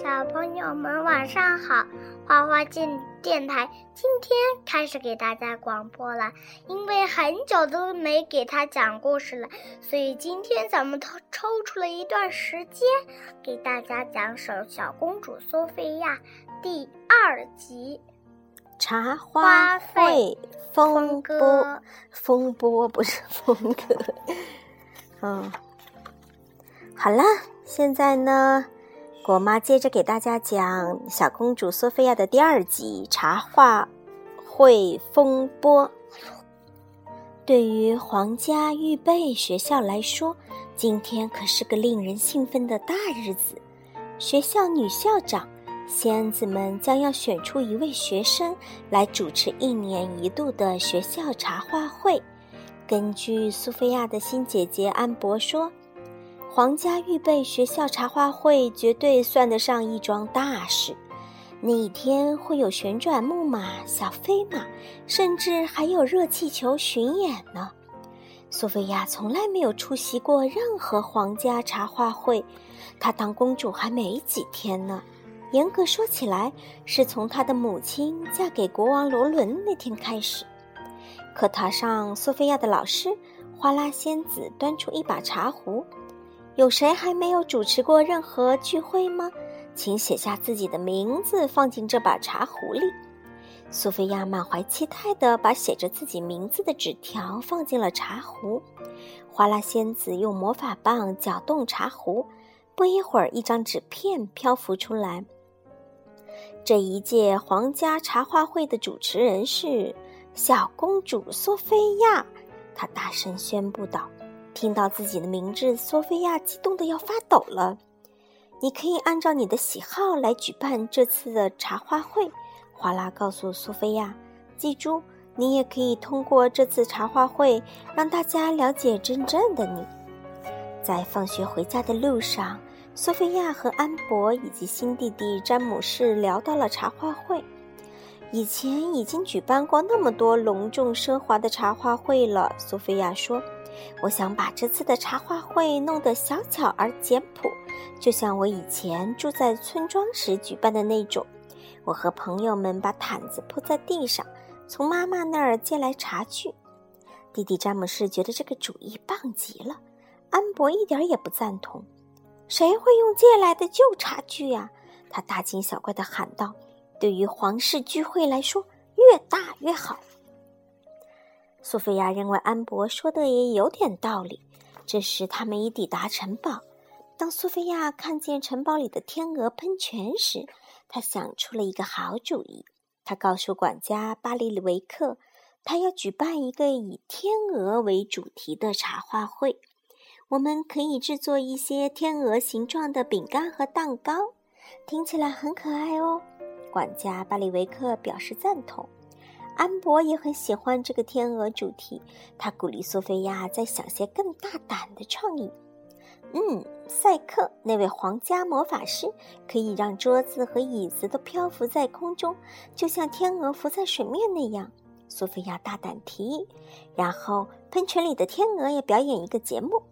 小朋友们晚上好，花花进电台今天开始给大家广播了。因为很久都没给他讲故事了，所以今天咱们抽抽出了一段时间，给大家讲首《小公主苏菲亚》第二集《茶花会风波》。风波不是风格。嗯，好了，现在呢？果妈接着给大家讲《小公主苏菲亚》的第二集《茶话会风波》。对于皇家预备学校来说，今天可是个令人兴奋的大日子。学校女校长、仙子们将要选出一位学生来主持一年一度的学校茶话会。根据苏菲亚的新姐姐安博说。皇家预备学校茶话会绝对算得上一桩大事，那一天会有旋转木马、小飞马，甚至还有热气球巡演呢。苏菲亚从来没有出席过任何皇家茶话会，她当公主还没几天呢。严格说起来，是从她的母亲嫁给国王罗伦那天开始。课堂上，苏菲亚的老师花拉仙子端出一把茶壶。有谁还没有主持过任何聚会吗？请写下自己的名字，放进这把茶壶里。苏菲亚满怀期待地把写着自己名字的纸条放进了茶壶。花拉仙子用魔法棒搅动茶壶，不一会儿，一张纸片漂浮出来。这一届皇家茶话会的主持人是小公主苏菲亚，她大声宣布道。听到自己的名字，索菲亚激动的要发抖了。你可以按照你的喜好来举办这次的茶话会，华拉告诉索菲亚。记住，你也可以通过这次茶话会让大家了解真正的你。在放学回家的路上，索菲亚和安博以及新弟弟詹姆士聊到了茶话会。以前已经举办过那么多隆重奢华的茶话会了，索菲亚说。我想把这次的茶话会弄得小巧而简朴，就像我以前住在村庄时举办的那种。我和朋友们把毯子铺在地上，从妈妈那儿借来茶具。弟弟詹姆士觉得这个主意棒极了，安博一点也不赞同。谁会用借来的旧茶具呀？他大惊小怪地喊道：“对于皇室聚会来说，越大越好。”苏菲亚认为安博说的也有点道理。这时，他们已抵达城堡。当苏菲亚看见城堡里的天鹅喷泉时，她想出了一个好主意。她告诉管家巴里里维克，他要举办一个以天鹅为主题的茶话会。我们可以制作一些天鹅形状的饼干和蛋糕，听起来很可爱哦。管家巴里维克表示赞同。安博也很喜欢这个天鹅主题，他鼓励苏菲亚再想些更大胆的创意。嗯，赛克那位皇家魔法师可以让桌子和椅子都漂浮在空中，就像天鹅浮在水面那样。苏菲亚大胆提议，然后喷泉里的天鹅也表演一个节目，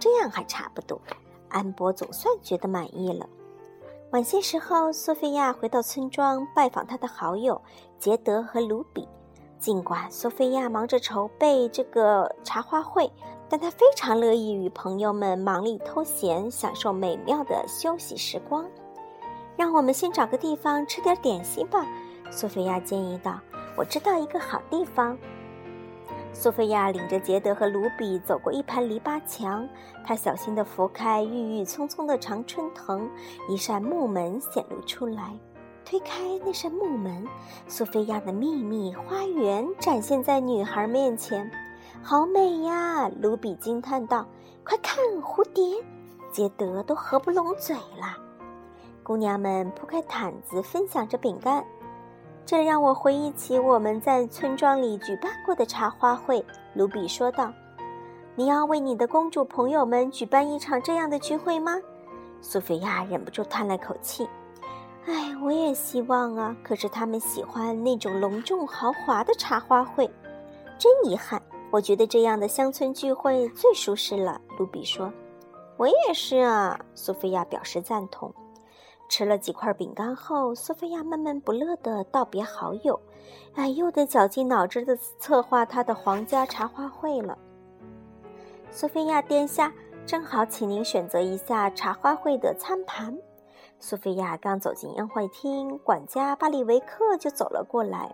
这样还差不多。安博总算觉得满意了。晚些时候，苏菲亚回到村庄拜访她的好友杰德和卢比。尽管苏菲亚忙着筹备这个茶话会，但她非常乐意与朋友们忙里偷闲，享受美妙的休息时光。让我们先找个地方吃点点心吧，苏菲亚建议道。我知道一个好地方。苏菲亚领着杰德和卢比走过一排篱笆墙，她小心地拂开郁郁葱葱的常春藤，一扇木门显露出来。推开那扇木门，苏菲亚的秘密花园展现在女孩面前。好美呀！卢比惊叹道。“快看，蝴蝶！”杰德都合不拢嘴了。姑娘们铺开毯子，分享着饼干。这让我回忆起我们在村庄里举办过的茶话会，卢比说道：“你要为你的公主朋友们举办一场这样的聚会吗？”苏菲亚忍不住叹了口气：“哎，我也希望啊，可是他们喜欢那种隆重豪华的茶话会，真遗憾。我觉得这样的乡村聚会最舒适了。”卢比说：“我也是啊。”苏菲亚表示赞同。吃了几块饼干后，苏菲亚闷闷不乐地道别好友，哎，又得绞尽脑汁地策划她的皇家茶话会了。苏菲亚殿下，正好请您选择一下茶话会的餐盘。苏菲亚刚走进宴会厅，管家巴里维克就走了过来。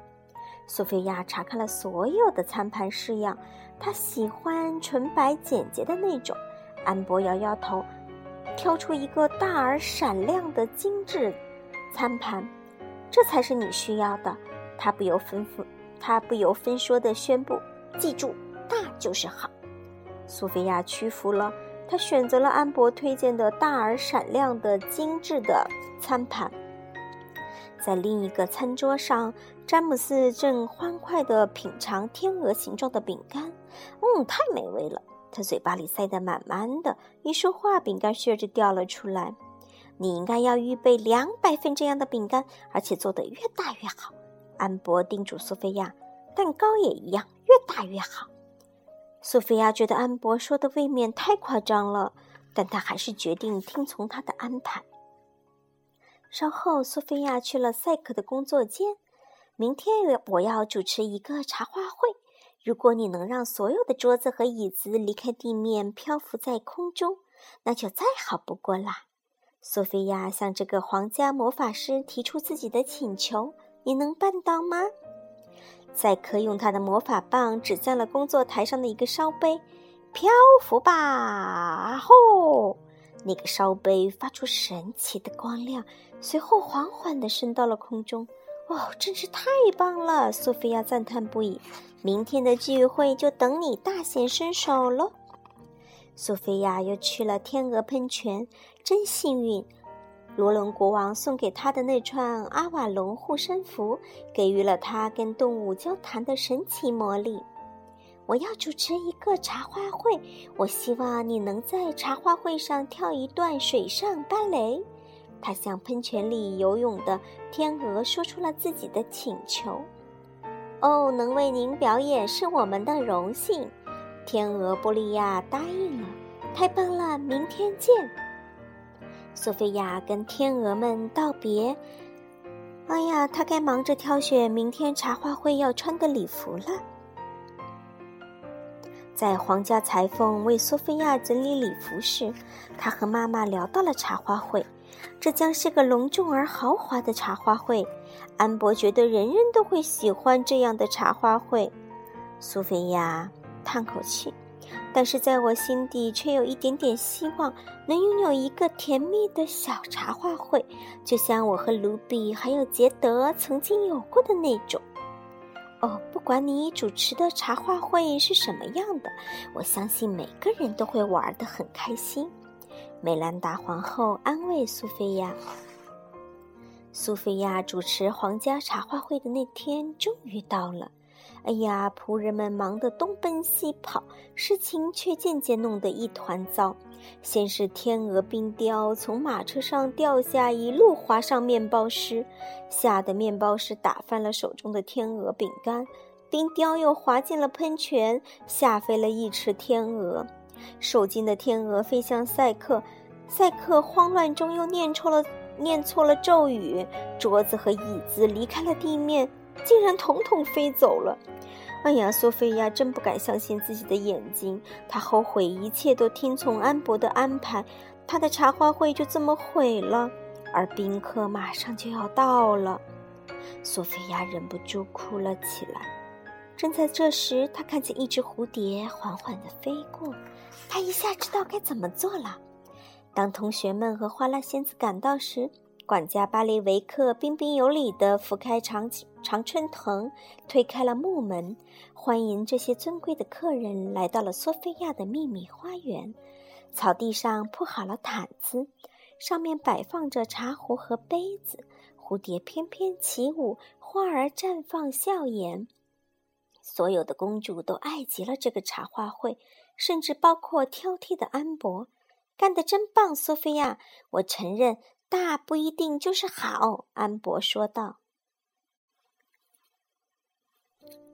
苏菲亚查看了所有的餐盘式样，她喜欢纯白简洁的那种。安博摇摇头。挑出一个大而闪亮的精致餐盘，这才是你需要的。他不由分说，他不由分说地宣布：“记住，大就是好。”苏菲亚屈服了，她选择了安博推荐的大而闪亮的精致的餐盘。在另一个餐桌上，詹姆斯正欢快地品尝天鹅形状的饼干。嗯，太美味了。他嘴巴里塞得满满的，一说话，饼干屑就掉了出来。你应该要预备两百份这样的饼干，而且做得越大越好。安博叮嘱苏菲亚，蛋糕也一样，越大越好。苏菲亚觉得安博说的未免太夸张了，但她还是决定听从他的安排。稍后，苏菲亚去了赛克的工作间。明天我要主持一个茶话会。如果你能让所有的桌子和椅子离开地面，漂浮在空中，那就再好不过啦。索菲亚向这个皇家魔法师提出自己的请求：“你能办到吗？”赛克用他的魔法棒指向了工作台上的一个烧杯，“漂浮吧！”啊吼！那个烧杯发出神奇的光亮，随后缓缓地升到了空中。哦，真是太棒了！苏菲亚赞叹不已。明天的聚会就等你大显身手喽。苏菲亚又去了天鹅喷泉，真幸运！罗伦国王送给她的那串阿瓦隆护身符，给予了她跟动物交谈的神奇魔力。我要主持一个茶话会，我希望你能在茶话会上跳一段水上芭蕾。他向喷泉里游泳的天鹅说出了自己的请求：“哦，能为您表演是我们的荣幸。”天鹅波利亚答应了。太棒了，明天见。索菲亚跟天鹅们道别。哎呀，她该忙着挑选明天茶话会要穿的礼服了。在皇家裁缝为索菲亚整理礼服时，她和妈妈聊到了茶话会。这将是个隆重而豪华的茶话会，安博觉得人人都会喜欢这样的茶话会。苏菲亚叹口气，但是在我心底却有一点点希望，能拥有一个甜蜜的小茶话会，就像我和卢比还有杰德曾经有过的那种。哦，不管你主持的茶话会是什么样的，我相信每个人都会玩得很开心。美兰达皇后安慰苏菲亚。苏菲亚主持皇家茶话会的那天终于到了。哎呀，仆人们忙得东奔西跑，事情却渐渐弄得一团糟。先是天鹅冰雕从马车上掉下，一路滑上面包师，吓得面包师打翻了手中的天鹅饼干。冰雕又滑进了喷泉，吓飞了一池天鹅。受惊的天鹅飞向赛克，赛克慌乱中又念错了念错了咒语，桌子和椅子离开了地面，竟然统统飞走了。哎呀，索菲亚真不敢相信自己的眼睛，她后悔一切都听从安博的安排，她的茶话会就这么毁了。而宾客马上就要到了，索菲亚忍不住哭了起来。正在这时，她看见一只蝴蝶缓缓地飞过。他一下知道该怎么做了。当同学们和花拉仙子赶到时，管家巴雷维克彬彬有礼地拂开长长春藤，推开了木门，欢迎这些尊贵的客人来到了索菲亚的秘密花园。草地上铺好了毯子，上面摆放着茶壶和杯子，蝴蝶翩翩起舞，花儿绽放笑颜。所有的公主都爱极了这个茶话会。甚至包括挑剔的安博，干得真棒，索菲亚。我承认，大不一定就是好。安博说道。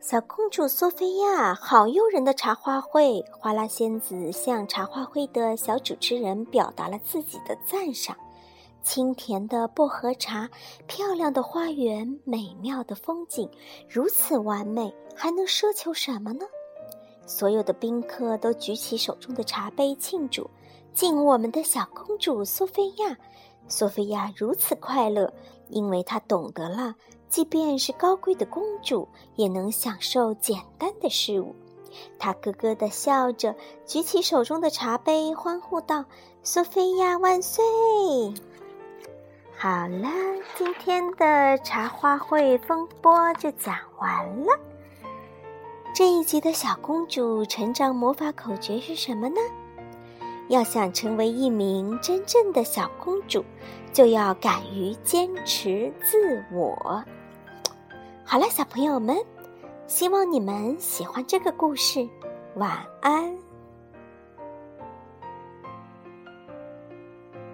小公主索菲亚，好诱人的茶话会！花拉仙子向茶话会的小主持人表达了自己的赞赏。清甜的薄荷茶，漂亮的花园，美妙的风景，如此完美，还能奢求什么呢？所有的宾客都举起手中的茶杯庆祝，敬我们的小公主苏菲亚。苏菲亚如此快乐，因为她懂得了，即便是高贵的公主，也能享受简单的事物。她咯咯地笑着，举起手中的茶杯，欢呼道：“苏菲亚万岁！”好了，今天的茶花会风波就讲完了。这一集的小公主成长魔法口诀是什么呢？要想成为一名真正的小公主，就要敢于坚持自我。好了，小朋友们。希望你们喜欢这个故事，晚安。